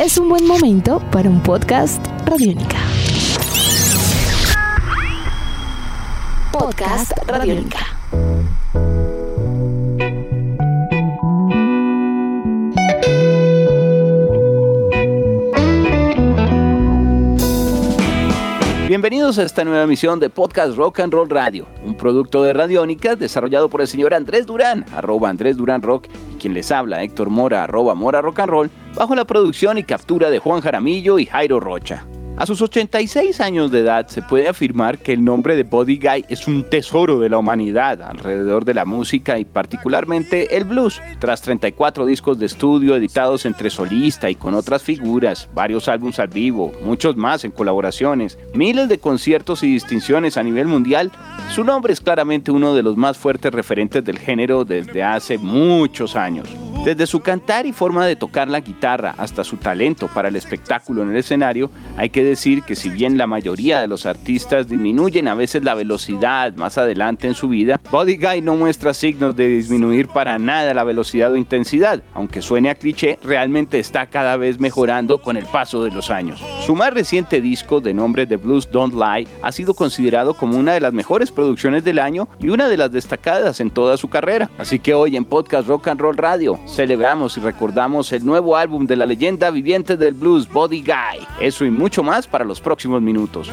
es un buen momento para un podcast Radiónica. Podcast Radiónica. Bienvenidos a esta nueva emisión de Podcast Rock and Roll Radio, un producto de Radiónica desarrollado por el señor Andrés Durán, arroba Andrés Durán Rock, quien les habla Héctor Mora, arroba Mora Rock and Roll, bajo la producción y captura de Juan Jaramillo y Jairo Rocha. A sus 86 años de edad se puede afirmar que el nombre de Body Guy es un tesoro de la humanidad alrededor de la música y particularmente el blues. Tras 34 discos de estudio editados entre solista y con otras figuras, varios álbumes al vivo, muchos más en colaboraciones, miles de conciertos y distinciones a nivel mundial, su nombre es claramente uno de los más fuertes referentes del género desde hace muchos años. Desde su cantar y forma de tocar la guitarra hasta su talento para el espectáculo en el escenario, hay que decir que si bien la mayoría de los artistas disminuyen a veces la velocidad más adelante en su vida, Body Guy no muestra signos de disminuir para nada la velocidad o intensidad. Aunque suene a cliché, realmente está cada vez mejorando con el paso de los años. Su más reciente disco, de nombre The Blues Don't Lie, ha sido considerado como una de las mejores producciones del año y una de las destacadas en toda su carrera. Así que hoy en Podcast Rock and Roll Radio celebramos y recordamos el nuevo álbum de la leyenda viviente del blues, Body Guy. Eso y mucho más para los próximos minutos.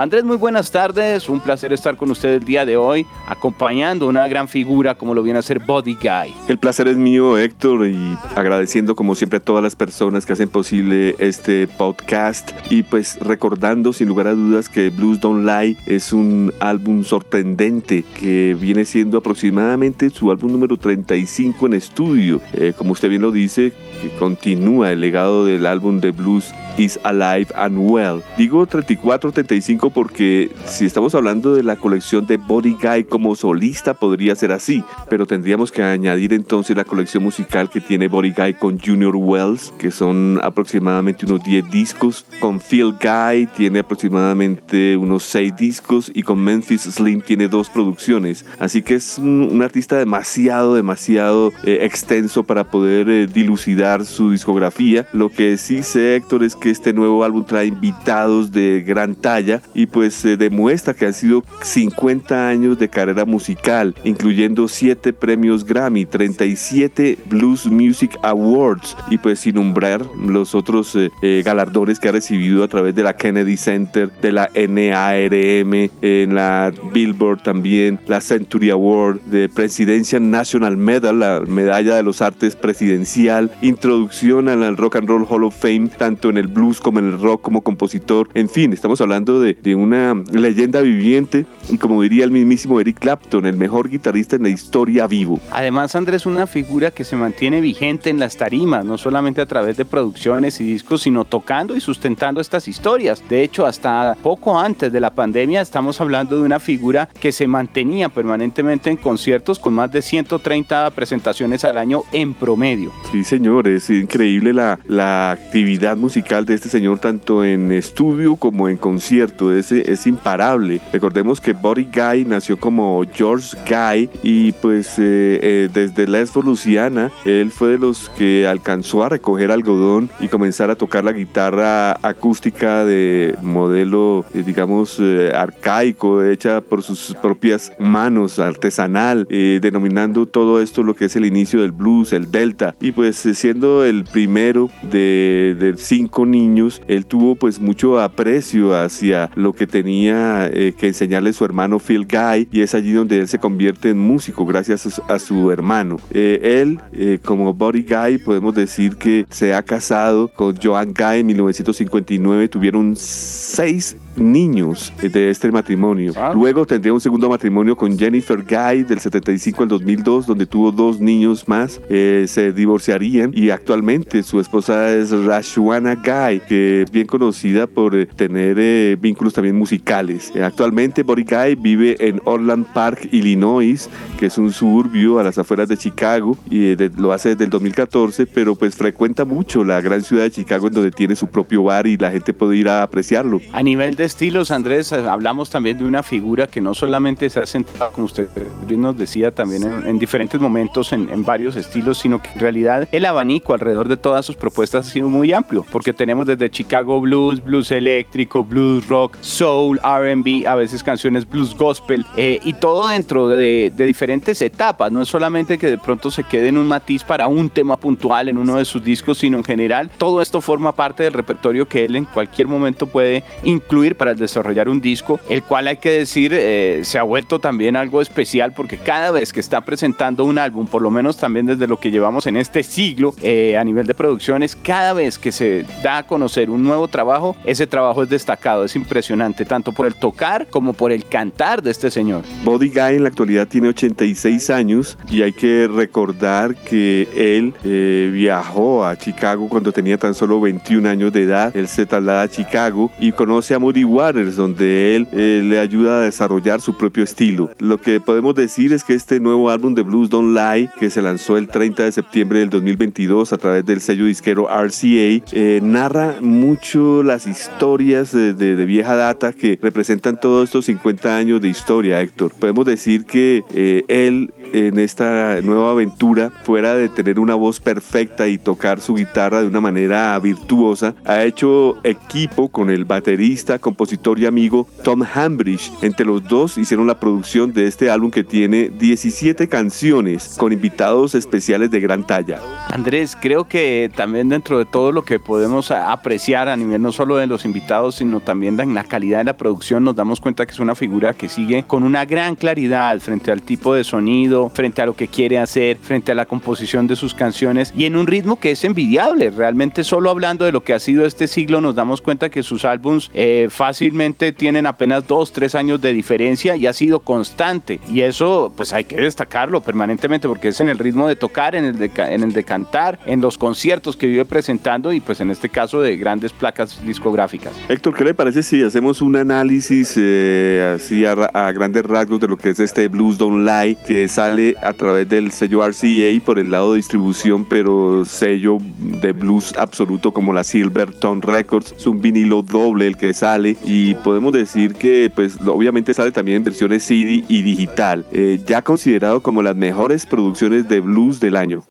Andrés, muy buenas tardes. Un placer estar con usted el día de hoy, acompañando una gran figura como lo viene a ser Body Guy. El placer es mío, Héctor, y agradeciendo como siempre a todas las personas que hacen posible este podcast y pues recordando sin lugar a dudas que Blues Don't Lie es un álbum sorprendente que viene siendo aproximadamente su álbum número 35 en estudio. Eh, como usted bien lo dice, que continúa el legado del álbum de blues Is Alive and Well. Digo 34-35 porque si estamos hablando de la colección de Body Guy como solista podría ser así, pero tendríamos que añadir entonces la colección musical que tiene Body Guy con Junior Wells, que son aproximadamente unos 10 discos, con Phil Guy tiene aproximadamente unos 6 discos y con Memphis Slim tiene dos producciones, así que es un, artista demasiado, demasiado eh, extenso para poder eh, dilucidar su discografía. Lo que sí sé, Héctor, es que este nuevo álbum trae invitados de gran talla y pues se demuestra que han sido 50 años de carrera musical, incluyendo 7 premios Grammy, 37 Blues Music Awards y pues sin nombrar los otros eh, eh, galardones que ha recibido a través de la Kennedy Center, de la NARM, en la Billboard también, la Century Award, de Presidencia National Medal, la medalla de los artes presidencial, introducción al Rock and Roll Hall of Fame, tanto en el blues como en el rock como compositor. En fin, estamos hablando de, de una leyenda viviente y como diría el mismísimo Eric Clapton, el mejor guitarrista en la historia vivo. Además, Andrés, una figura que se mantiene vigente en las tarimas, no solamente a través de producciones y discos, sino tocando y sustentando estas historias. De hecho, hasta poco antes de la pandemia estamos hablando de una figura que se mantenía permanentemente en conciertos con más de 130 presentaciones al año en promedio. Sí, señor, es increíble la, la actividad musical de este señor tanto en estudio como en concierto, es, es imparable. Recordemos que Body Guy nació como George Guy y pues eh, eh, desde Lesbo, Luciana, él fue de los que alcanzó a recoger algodón y comenzar a tocar la guitarra acústica de modelo, eh, digamos, arcaico, hecha por sus propias manos, artesanal, denominando todo esto lo que es el inicio del blues, el delta, y pues siendo el primero de, cinco niños, él tuvo pues mucho aprecio hacia lo que tenía que enseñarle su hermano Phil Guy y es allí donde él se convierte en músico gracias a su, hermano. Eh, él, eh, como Body Guy, podemos decir que se ha casado con Joan Guy en 1959, tuvieron seis niños de este matrimonio. Ah. Luego tendría un segundo matrimonio con Jennifer Guy del 75 al 2002, donde tuvo dos niños más. Eh, se divorciarían y actualmente su esposa es Rashwana Guy, que es bien conocida por eh, tener eh, vínculos también musicales. actualmente Body Guy vive en Orland Park, Illinois, que es un suburbio a las afueras de Chicago y lo hace desde el 2014, pero pues frecuenta mucho la gran ciudad de Chicago en donde tiene su propio bar y la gente puede ir a apreciarlo. A nivel de estilos, Andrés, hablamos también de una figura que no solamente se ha sentado, como usted nos decía, también en, diferentes momentos en, en, varios estilos, sino que en realidad el abanico alrededor de todas sus propuestas ha sido muy amplio, porque tenemos desde Chicago Blues, blues eléctrico, blues rock, soul, RB, a veces canciones blues gospel, eh, y todo dentro de, de diferentes etapas, no es solamente que de pronto se quede en un matiz para un tema puntual en uno de sus discos, sino en general todo esto forma parte del repertorio que él en cualquier momento puede incluir para desarrollar un disco, el cual hay que decir eh, se ha vuelto también algo especial porque cada vez que está presentando un álbum, por lo menos también desde lo que llevamos en este siglo eh, a nivel de producciones, cada vez que se da a conocer un nuevo trabajo, ese trabajo es destacado, es impresionante, tanto por el tocar como por el cantar de este señor. Body Guy en la actualidad tiene 86 años y hay que recordar que él eh, viajó a Chicago cuando tenía tan solo 21 años de edad. Él se traslada a Chicago y conoce a Moody Waters, donde él eh, le ayuda a desarrollar su propio estilo. Lo que podemos decir es que este nuevo álbum de Blues Don't Lie, que se lanzó el 30 de septiembre del 2022 a través del sello disquero RCA, eh, narra mucho las historias de, de, vieja data que representan todos estos 50 años de historia, Héctor. Podemos decir que eh, él en esta nueva aventura, fuera de tener una voz perfecta y tocar su guitarra de una manera virtuosa, ha hecho equipo con el baterista, compositor y amigo Tom Hambridge. Entre los dos hicieron la producción de este álbum que tiene 17 canciones con invitados especiales de gran talla. Andrés, creo que también dentro de todo lo que podemos apreciar a nivel no solo de los invitados, sino también en la calidad de la producción, nos damos cuenta que es una figura que sigue con una gran claridad frente al tipo de sonido, frente a lo que quiere hacer, frente a la composición de sus canciones y en un ritmo que es envidiable. Realmente solo hablando de lo que ha sido este siglo nos damos cuenta que sus álbums eh, fácilmente tienen apenas dos, tres años de diferencia y ha sido constante. Y eso pues hay que destacarlo permanentemente porque es en el ritmo de tocar, en el de, en el de cantar, en los conciertos que vive presentando y pues en este caso de grandes placas discográficas. Héctor, ¿qué le parece si hacemos un análisis eh, así a, grandes rasgos de lo que es este Blues Don't Lie que sale a través del sello RCA por el lado de distribución, pero sello de blues absoluto como la Silverton Records. Es un vinilo doble el que sale y podemos decir que pues obviamente sale también en versiones CD y digital, eh, ya considerado como las mejores producciones de blues del año.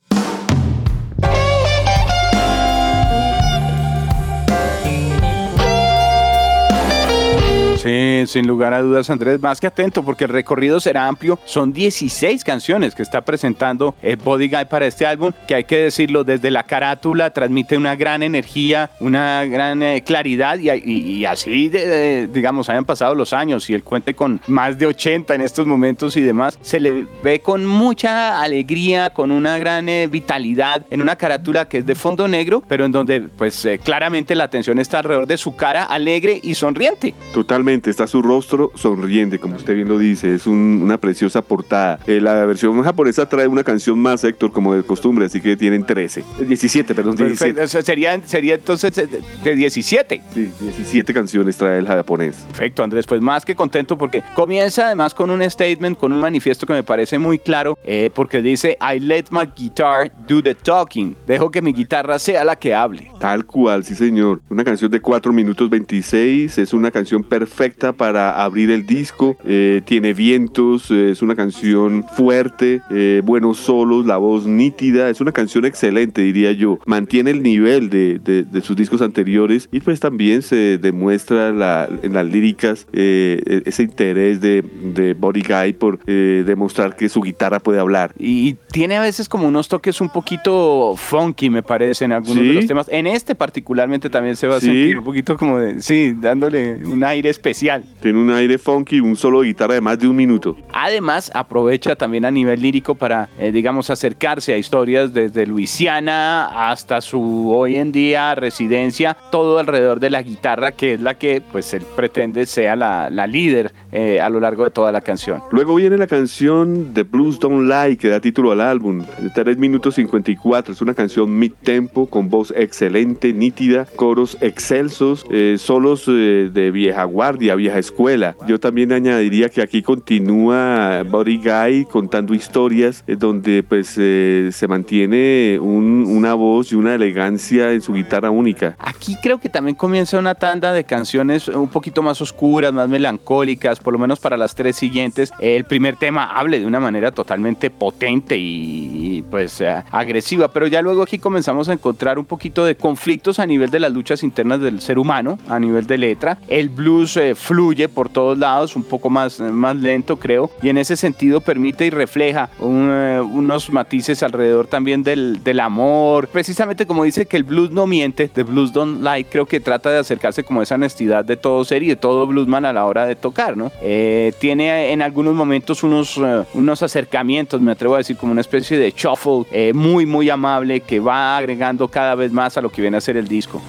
Sí, sin lugar a dudas, Andrés, más que atento, porque el recorrido será amplio. Son 16 canciones que está presentando el Body Guy para este álbum, que hay que decirlo, desde la carátula transmite una gran energía, una gran eh, claridad, y, así, digamos, hayan pasado los años y él cuente con más de 80 en estos momentos y demás, se le ve con mucha alegría, con una gran eh, vitalidad, en una carátula que es de fondo negro, pero en donde, pues, eh, claramente la atención está alrededor de su cara alegre y sonriente. Totalmente está su rostro sonriente, como usted bien lo dice, es una preciosa portada. Eh, la versión japonesa trae una canción más, Héctor, como de costumbre, así que tienen 13, 17, perdón, 17. Sería, sería entonces de 17. Sí, 17 canciones trae el japonés. Perfecto, Andrés, pues más que contento porque comienza además con un statement, con un manifiesto que me parece muy claro, eh, porque dice, I let my guitar do the talking, dejo que mi guitarra sea la que hable. Tal cual, sí señor. Una canción de 4 minutos 26, es una canción perfecta perfecta para abrir el disco. Eh, tiene vientos, eh, es una canción fuerte, eh, buenos solos, la voz nítida. Es una canción excelente, diría yo. Mantiene el nivel de, de, sus discos anteriores y pues también se demuestra la, en las líricas e, ese interés de, de Body Guy por demostrar que su guitarra puede hablar. Y tiene a veces como unos toques un poquito funky, me parece, en algunos de los temas. En este particularmente también se va a sentir un poquito como de, sí, dándole un aire especial tiene un aire funky, un solo de guitarra de más de un minuto. Además, aprovecha también a nivel lírico para, eh, digamos, acercarse a historias desde Luisiana hasta su hoy en día residencia, todo alrededor de la guitarra, que es la que, pues, él pretende sea la, la líder eh, a lo largo de toda la canción. Luego viene la canción The Blues Don't Lie, que da título al álbum, de 3 minutos 54. Es una canción mid-tempo, con voz excelente, nítida, coros excelsos, eh, solos de vieja guardia vanguardia, vieja escuela. Yo también añadiría que aquí continúa Body Guy contando historias eh, donde pues eh, se mantiene una voz y una elegancia en su guitarra única. Aquí creo que también comienza una tanda de canciones un poquito más oscuras, más melancólicas, por lo menos para las tres siguientes. El primer tema hable de una manera totalmente potente y pues eh, agresiva, pero ya luego aquí comenzamos a encontrar un poquito de conflictos a nivel de las luchas internas del ser humano, a nivel de letra. El blues eh, fluye por todos lados, un poco más, más lento creo, y en ese sentido permite y refleja eh, unos matices alrededor también del, del amor. Precisamente como dice que el blues no miente, The Blues Don't Lie, creo que trata de acercarse como esa honestidad de todo ser y de todo bluesman a la hora de tocar, ¿no? Eh, tiene en algunos momentos unos, unos acercamientos, me atrevo a decir, como una especie de shuffle muy, muy amable que va agregando cada vez más a lo que viene a ser el disco.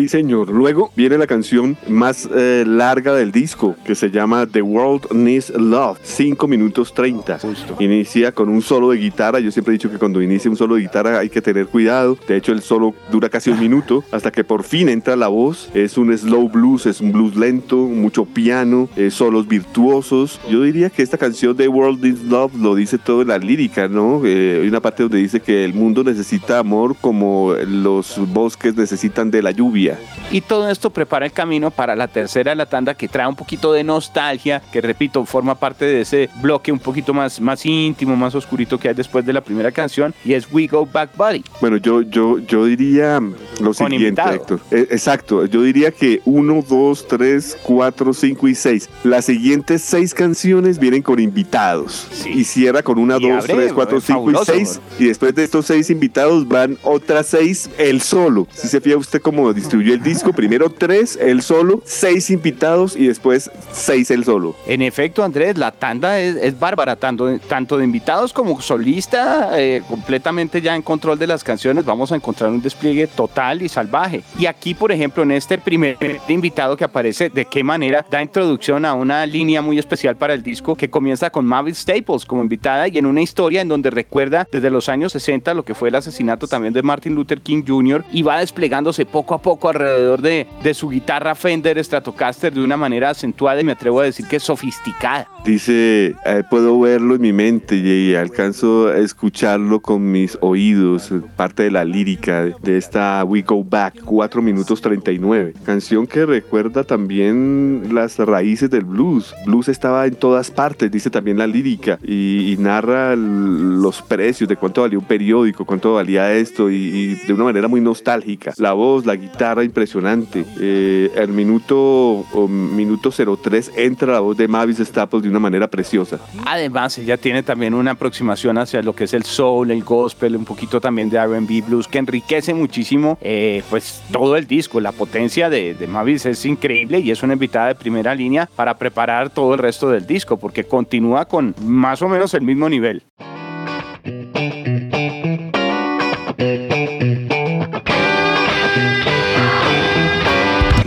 Sí, señor. Luego viene la canción más eh, larga del disco, que se llama The World Needs Love, 5 minutos 30. Inicia con un solo de guitarra. Yo siempre he dicho que cuando inicia un solo de guitarra hay que tener cuidado. De hecho, el solo dura casi un minuto, hasta que por fin entra la voz. Es un slow blues, es un blues lento, mucho piano, eh, solos virtuosos. Yo diría que esta canción The World Needs Love lo dice todo en la lírica, ¿no? Eh, hay una parte donde dice que el mundo necesita amor como los bosques necesitan de la lluvia y todo esto prepara el camino para la tercera de la tanda que trae un poquito de nostalgia, que repito, forma parte de ese bloque un poquito más, más íntimo, más oscurito que hay después de la primera canción, y es We Go Back Buddy. Bueno, yo, yo, yo diría lo siguiente, Héctor. Eh, exacto, yo diría que 1, 2, 3, 4, 5 y 6. Las siguientes seis canciones vienen con invitados. Y cierra con 1, 2, 3, 4, 5 y 6. Y después de estos seis invitados van otras seis el solo. Si se fija usted como distribuyó el disco, primero tres, el solo, seis invitados y después seis el solo. En efecto, Andrés, la tanda es, bárbara, tanto, tanto, de invitados como solista, eh, completamente ya en control de las canciones, vamos a encontrar un despliegue total y salvaje. Y aquí, por ejemplo, en este primer invitado que aparece, de qué manera da introducción a una línea muy especial para el disco que comienza con Mavis Staples como invitada y en una historia en donde recuerda desde los años 60 lo que fue el asesinato también de Martin Luther King Jr. y va desplegándose poco a poco alrededor de, de su guitarra Fender Stratocaster de una manera acentuada y me atrevo a decir que sofisticada. Dice, eh, puedo verlo en mi mente y, alcanzo a escucharlo con mis oídos, parte de la lírica de esta We Go Back, 4 minutos 39. Canción que recuerda también las raíces del blues. Blues estaba en todas partes, dice también la lírica, y, narra los precios de cuánto valía un periódico, cuánto valía esto, y, y de una manera muy nostálgica. La voz, la guitarra, impresionante. Eh, el minuto, minuto 03 entra la voz de Mavis Staples de una manera preciosa. Además, ella tiene también una aproximación hacia lo que es el soul, el gospel, un poquito también de RB blues, que enriquece muchísimo eh, pues todo el disco. La potencia de, de Mavis es increíble y es una invitada de primera línea para preparar todo el resto del disco, porque continúa con más o menos el mismo nivel.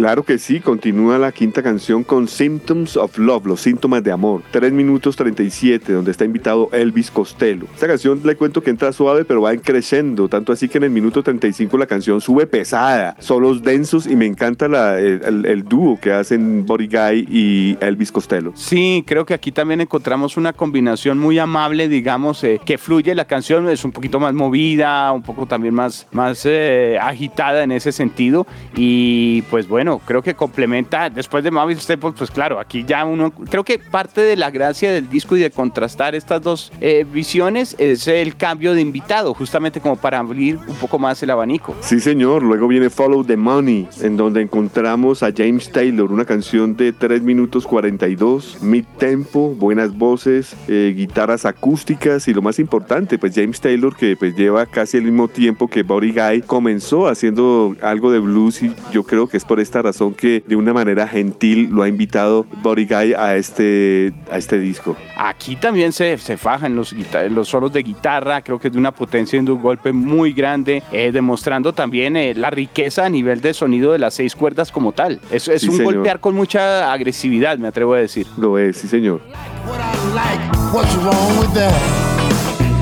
Claro que sí, continúa la quinta canción con Symptoms of Love, los síntomas de amor. 3 minutos 37, donde está invitado Elvis Costello. Esta canción le cuento que entra suave, pero va creciendo, tanto así que en el minuto 35 la canción sube pesada, solos densos y me encanta el, dúo que hacen Body Guy y Elvis Costello. Sí, creo que aquí también encontramos una combinación muy amable, digamos, eh, que fluye la canción, es un poquito más movida, un poco también más, más eh, agitada en ese sentido y pues bueno, creo que complementa, después de Mavis Staples, pues claro, aquí ya uno, creo que parte de la gracia del disco y de contrastar estas dos eh, visiones es el cambio de invitado, justamente como para abrir un poco más el abanico. Sí, señor, luego viene Follow the Money, en donde encontramos a James Taylor, una canción de 3 minutos 42, mid tempo, buenas voces, eh, guitarras acústicas y lo más importante, pues James Taylor que pues lleva casi el mismo tiempo que Body Guy comenzó haciendo algo de blues y yo creo que es por esta razón que de una manera gentil lo ha invitado Body Guy a este, a este disco. Aquí también se, se fajan los, los solos de guitarra, creo que es de una potencia y de un golpe muy grande, eh, demostrando también eh, la riqueza a nivel de sonido de las seis cuerdas como tal. Es, es un golpear con mucha agresividad, me atrevo a decir. Lo es, sí señor.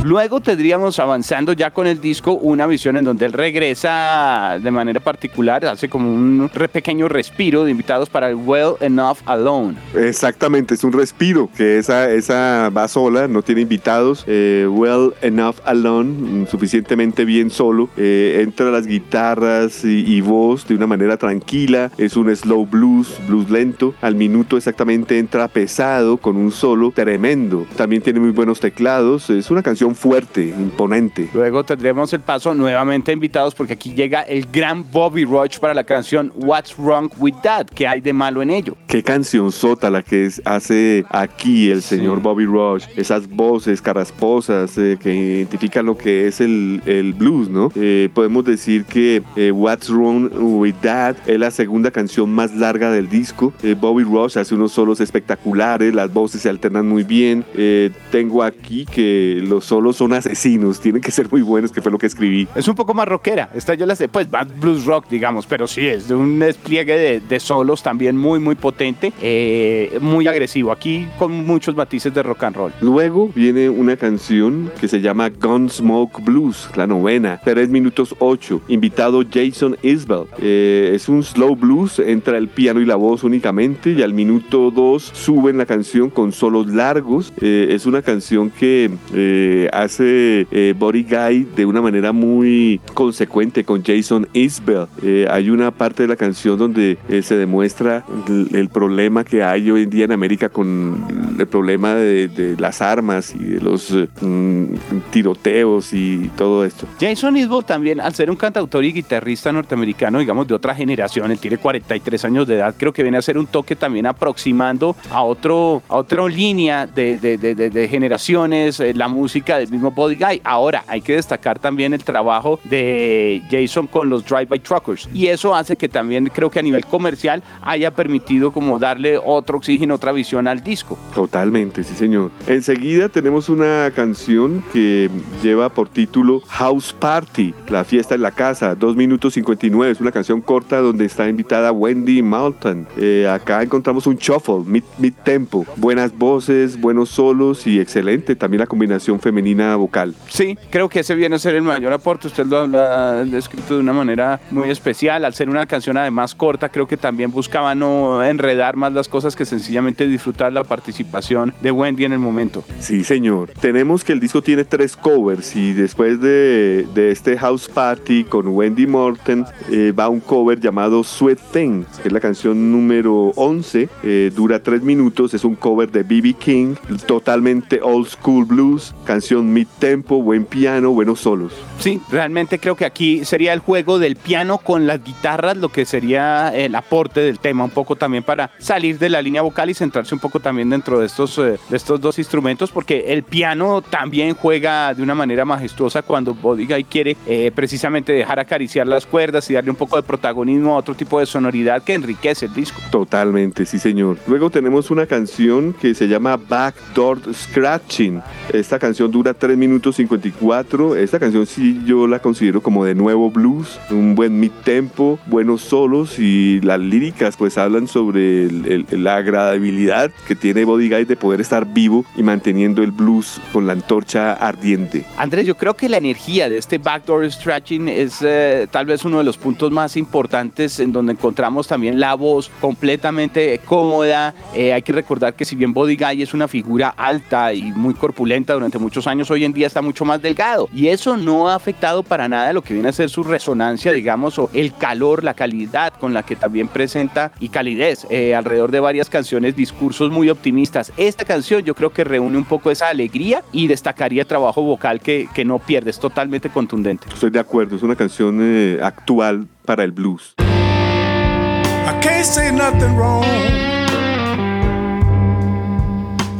Luego tendríamos avanzando ya con el disco una visión en donde él regresa de manera particular, hace como un pequeño respiro de invitados para el Well Enough Alone. Exactamente, es un respiro que esa, esa va sola, no tiene invitados. Eh, well Enough Alone, suficientemente bien solo. Eh, entra las guitarras y, y voz de una manera tranquila. Es un slow blues, blues lento. Al minuto exactamente entra pesado con un solo tremendo. También tiene muy buenos teclados. Es una canción fuerte, imponente. Luego tendremos el paso nuevamente invitados porque aquí llega el gran Bobby Roach para la canción What's Wrong With That, ¿qué hay de malo en ello? Qué canción sota la que es- hace aquí el señor Sí. Bobby Roach. Esas voces carrasposas eh, que identifican lo que es el, el blues, ¿no? Eh, podemos decir que eh, What's Wrong With That es la segunda canción más larga del disco. Eh, Bobby Roach hace unos solos espectaculares, las voces se alternan muy bien. Eh, tengo aquí que los solos son asesinos, tienen que ser muy buenos, que fue lo que escribí. Es un poco más rockera, esta yo la sé, pues más blues rock, digamos, pero sí, es de un despliegue de, de solos también muy, muy potente, eh, muy agresivo, aquí con muchos matices de rock and roll. Luego viene una canción que se llama Gunsmoke Blues, la novena, 3 minutos 8, invitado Jason Isbell. Eh, es un slow blues, entra el piano y la voz únicamente y al minuto 2 suben la canción con solos largos. Eh, es una canción que eh, hace eh, Body Guy de una manera muy consecuente con Jason Isbell. Eh, hay una parte de la canción donde eh, se demuestra el, problema que hay hoy en día en América con el problema de, las armas y de los mm, tiroteos y todo esto. Jason Isbell también, al ser un cantautor y guitarrista norteamericano, digamos, de otra generación, él tiene 43 años de edad, creo que viene a ser un toque también aproximando a, otro, a otra línea de, de- generaciones, la música del mismo Body Guy. Ahora, hay que destacar también el trabajo de Jason con los Drive-By Truckers, y eso hace que también creo que a nivel comercial haya permitido como darle otro oxígeno, otra visión al disco. Totalmente, sí señor. Enseguida tenemos una canción que lleva por título House Party, la fiesta en la casa, 2 minutos 59. Es una canción corta donde está invitada Wendy Mountain. Eh, acá encontramos un shuffle, mid, tempo, buenas voces, buenos solos y excelente también la combinación femenina vocal. Sí, creo que ese viene a ser el mayor aporte. Usted lo ha descrito de una manera muy especial. Al ser una canción además corta, creo que también buscaba no enredar más las cosas que sencillamente disfrutar la participación de Wendy en el momento. Sí, señor. Tenemos que el disco tiene tres covers y después de, de este House Party con Wendy Morton eh, va un cover llamado Sweet Thing, que es la canción número 11, eh, dura tres minutos, es un cover de B.B. King, totalmente old school blues, canción mid tempo, buen piano, buenos solos. Sí, realmente creo que aquí sería el juego del piano con las guitarras, lo que sería el aporte del tema, un poco también para salir de la línea vocal y centrarse un poco también dentro de estos, eh, de estos dos instrumentos, porque el piano también juega de una manera majestuosa cuando Body Guy quiere eh, precisamente dejar acariciar las cuerdas y darle un poco de protagonismo a otro tipo de sonoridad que enriquece el disco. Totalmente, sí señor. Luego tenemos una canción que se llama Backdoor Scratching. Esta canción dura 3 minutos 54. Esta canción sí yo la considero como de nuevo blues, un buen mid tempo, buenos solos y las líricas pues hablan sobre el- el- la agradabilidad que tiene Body Guy de poder estar vivo y manteniendo el blues con la antorcha ardiente. Andrés, yo creo que la energía de este backdoor stretching es eh, tal vez uno de los puntos más importantes en donde encontramos también la voz completamente cómoda. Eh, hay que recordar que si bien Body Guy es una figura alta y muy corpulenta durante muchos años, hoy en día está mucho más delgado. Y eso no ha afectado para nada lo que viene a ser su resonancia, digamos, o el calor, la calidad con la que también presenta y calidez eh, alrededor de varias canciones, discursos muy optimistas. Esta canción yo creo que reúne un poco esa alegría y destacaría el trabajo vocal que, que no pierde, es totalmente contundente. Estoy de acuerdo, es una canción eh, actual para el blues. I can't say nothing wrong.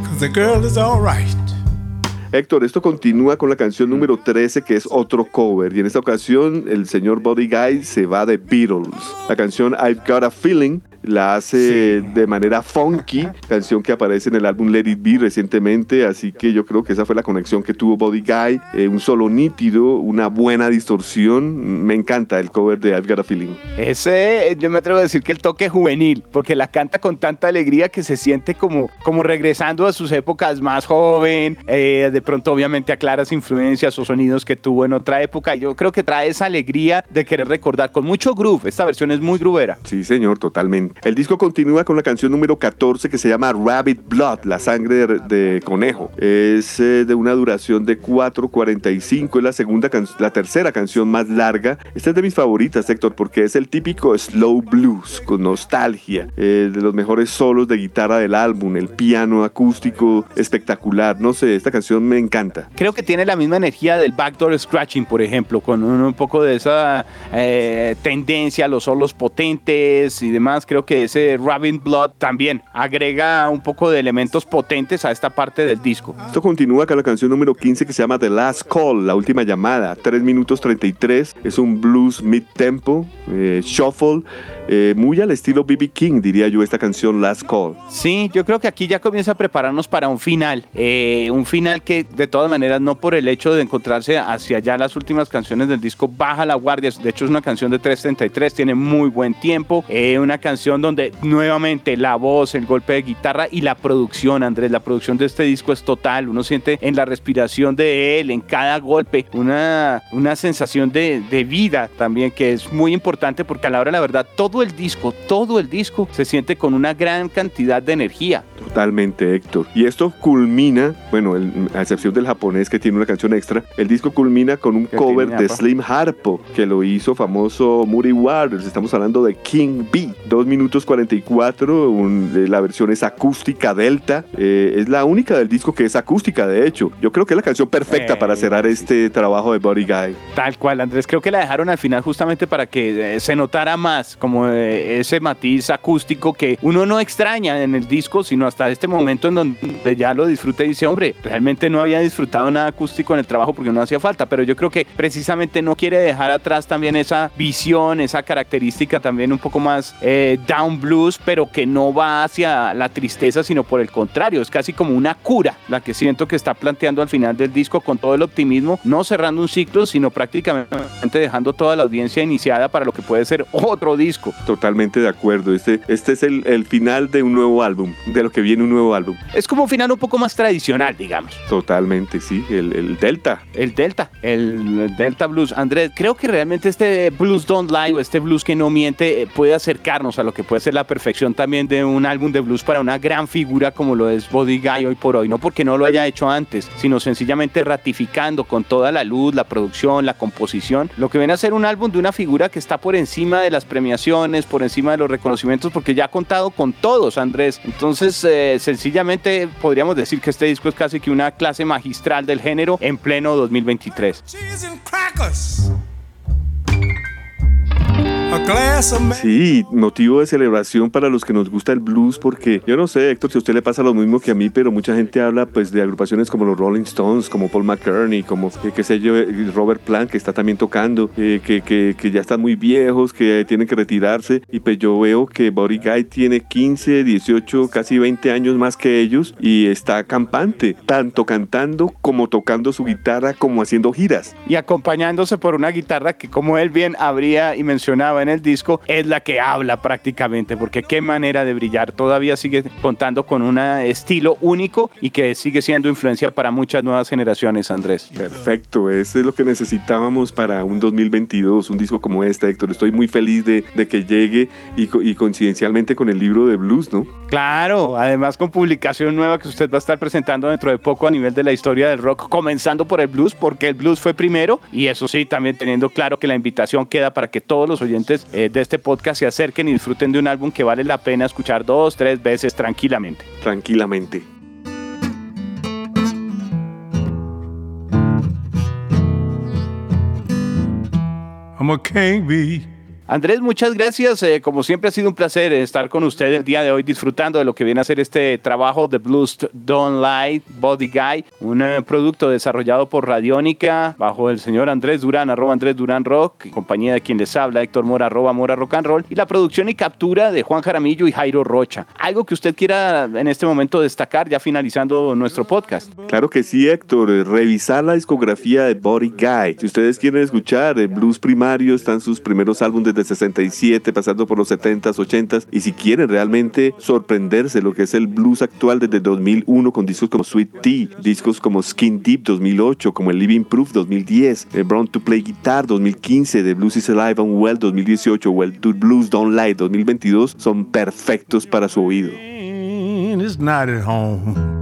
Cause the girl is alright. Héctor, esto continúa con la canción número 13 que es otro cover y en esta ocasión el señor Body Guy se va de Beatles. La canción I've Got a Feeling la hace de manera funky, canción que aparece en el álbum Let It Be recientemente, así que yo creo que esa fue la conexión que tuvo Body Guy, eh, un solo nítido, una buena distorsión, me encanta el cover de I've Got a Feeling. Ese, yo me atrevo a decir que el toque juvenil, porque la canta con tanta alegría que se siente como, como regresando a sus épocas más joven, eh, de pronto obviamente a claras influencias o sonidos que tuvo en otra época, yo creo que trae esa alegría de querer recordar con mucho groove, esta versión es muy groovera. Sí, señor, totalmente. El disco continúa con la canción número 14 que se llama Rabbit Blood, la sangre de, conejo. Es eh, de una duración de 4.45, es la segunda la tercera canción más larga. Esta es de mis favoritas, Héctor, porque es el típico slow blues con nostalgia, eh, de los mejores solos de guitarra del álbum, el piano acústico espectacular. No sé, esta canción me encanta. Creo que tiene la misma energía del backdoor scratching, por ejemplo, con un, poco de esa eh, tendencia a los solos potentes y demás. Creo que ese Rabbit Blood también agrega un poco de elementos potentes a esta parte del disco. Esto continúa con la canción número 15 que se llama The Last Call, la última llamada, 3 minutos 33. Es un blues mid-tempo, eh, shuffle, eh, muy al estilo BB King, diría yo, esta canción Last Call. Sí, yo creo que aquí ya comienza a prepararnos para un final. Eh, un final que, de todas maneras, no por el hecho de encontrarse hacia allá las últimas canciones del disco, baja la guardia. De hecho, es una canción de 333, tiene muy buen tiempo. una canción donde nuevamente la voz, el golpe de guitarra y la producción, Andrés, la producción de este disco es total. Uno siente en la respiración de él, en cada golpe, una, una sensación de, de vida también que es muy importante porque a la hora la verdad todo el disco, todo el disco se siente con una gran cantidad de energía. Totalmente, Héctor. Y esto culmina, bueno, a excepción del japonés que tiene una canción extra, el disco culmina con un cover de Slim Harpo que lo hizo famoso Moody Waters. Estamos hablando de King B. 2 minutos 44, la versión es acústica delta. Eh, es la única del disco que es acústica, de hecho. Yo creo que es la canción perfecta para cerrar este trabajo de Body Guy. Tal cual, Andrés. Creo que la dejaron al final justamente para que eh, se notara más como eh, ese matiz acústico que uno no extraña en el disco, sino hasta este momento en donde ya lo disfruta y dice, hombre, realmente no había disfrutado nada acústico en el trabajo porque no hacía falta, pero yo creo que precisamente no quiere dejar atrás también esa visión, esa característica también un poco más down blues, pero que no va hacia la tristeza, sino por el contrario, es casi como una cura la que siento que está planteando al final del disco con todo el optimismo, no cerrando un ciclo, sino prácticamente dejando toda la audiencia iniciada para lo que puede ser otro disco. Totalmente de acuerdo, este, este es el, el final de un nuevo álbum, de lo que viene un nuevo álbum. Es como un final un poco más tradicional, digamos. Totalmente, sí, el, el Delta. El Delta, el Delta Blues. Andrés, creo que realmente este Blues Don't Lie o este blues que no miente eh, puede acercarnos a lo que puede ser la perfección también de un álbum de blues para una gran figura como lo es Body Guy hoy por hoy. No porque no lo haya hecho antes, sino sencillamente ratificando con toda la luz, la producción, la composición, lo que viene a ser un álbum de una figura que está por encima de las premiaciones, por encima de los reconocimientos, porque ya ha contado con todos, Andrés. Entonces, eh, sencillamente podríamos decir que este disco es casi que una clase magistral del género en pleno 2023. Sí, motivo de celebración para los que nos gusta el blues, porque yo no sé, Héctor, si a usted le pasa lo mismo que a mí, pero mucha gente habla pues de agrupaciones como los Rolling Stones, como Paul McCartney, como eh, qué sé yo, eh, Robert Plant, que está también tocando, eh, que, que, que, ya están muy viejos, que tienen que retirarse, y pues yo veo que Body Guy tiene 15, 18, casi 20 años más que ellos y está campante, tanto cantando como tocando su guitarra, como haciendo giras. Y acompañándose por una guitarra que como él bien habría y mencionaba en el disco es la que habla prácticamente, porque qué manera de brillar. Todavía sigue contando con un estilo único y que sigue siendo influencia para muchas nuevas generaciones, Andrés. Perfecto, eso es lo que necesitábamos para un 2022, un disco como este, Héctor. Estoy muy feliz de, de que llegue y, y coincidencialmente con el libro de blues, ¿no? Claro, además con publicación nueva que usted va a estar presentando dentro de poco a nivel de la historia del rock, comenzando por el blues, porque el blues fue primero y eso sí, también teniendo claro que la invitación queda para que todos los oyentes eh, de este podcast se acerquen y disfruten de un álbum que vale la pena escuchar dos, tres veces tranquilamente. Tranquilamente. I'm a king bee Andrés, muchas gracias. Eh, como siempre ha sido un placer estar con usted el día de hoy disfrutando de lo que viene a ser este trabajo de Blues Don't Lie Body Guy, un eh, producto desarrollado por Radiónica bajo el señor Andrés Durán, arroba Andrés Durán Rock, compañía de quien les habla, Héctor Mora, arroba Mora Rock and Roll, y la producción y captura de Juan Jaramillo y Jairo Rocha. ¿Algo que usted quiera en este momento destacar ya finalizando nuestro podcast? Claro que sí, Héctor. Revisar la discografía de Body Guy. Si ustedes quieren escuchar el blues primario, están sus primeros álbumes desde 67, pasando por los 70s, 80s. Y si quieren realmente sorprenderse lo que es el blues actual desde 2001 con discos como Sweet Tea, discos como Skin Deep 2008, como el Living Proof 2010, el Brown to Play Guitar 2015, The Blues is Alive and Well 2018 o el Blues Don't Lie 2022 son perfectos para su oído. It's not at home.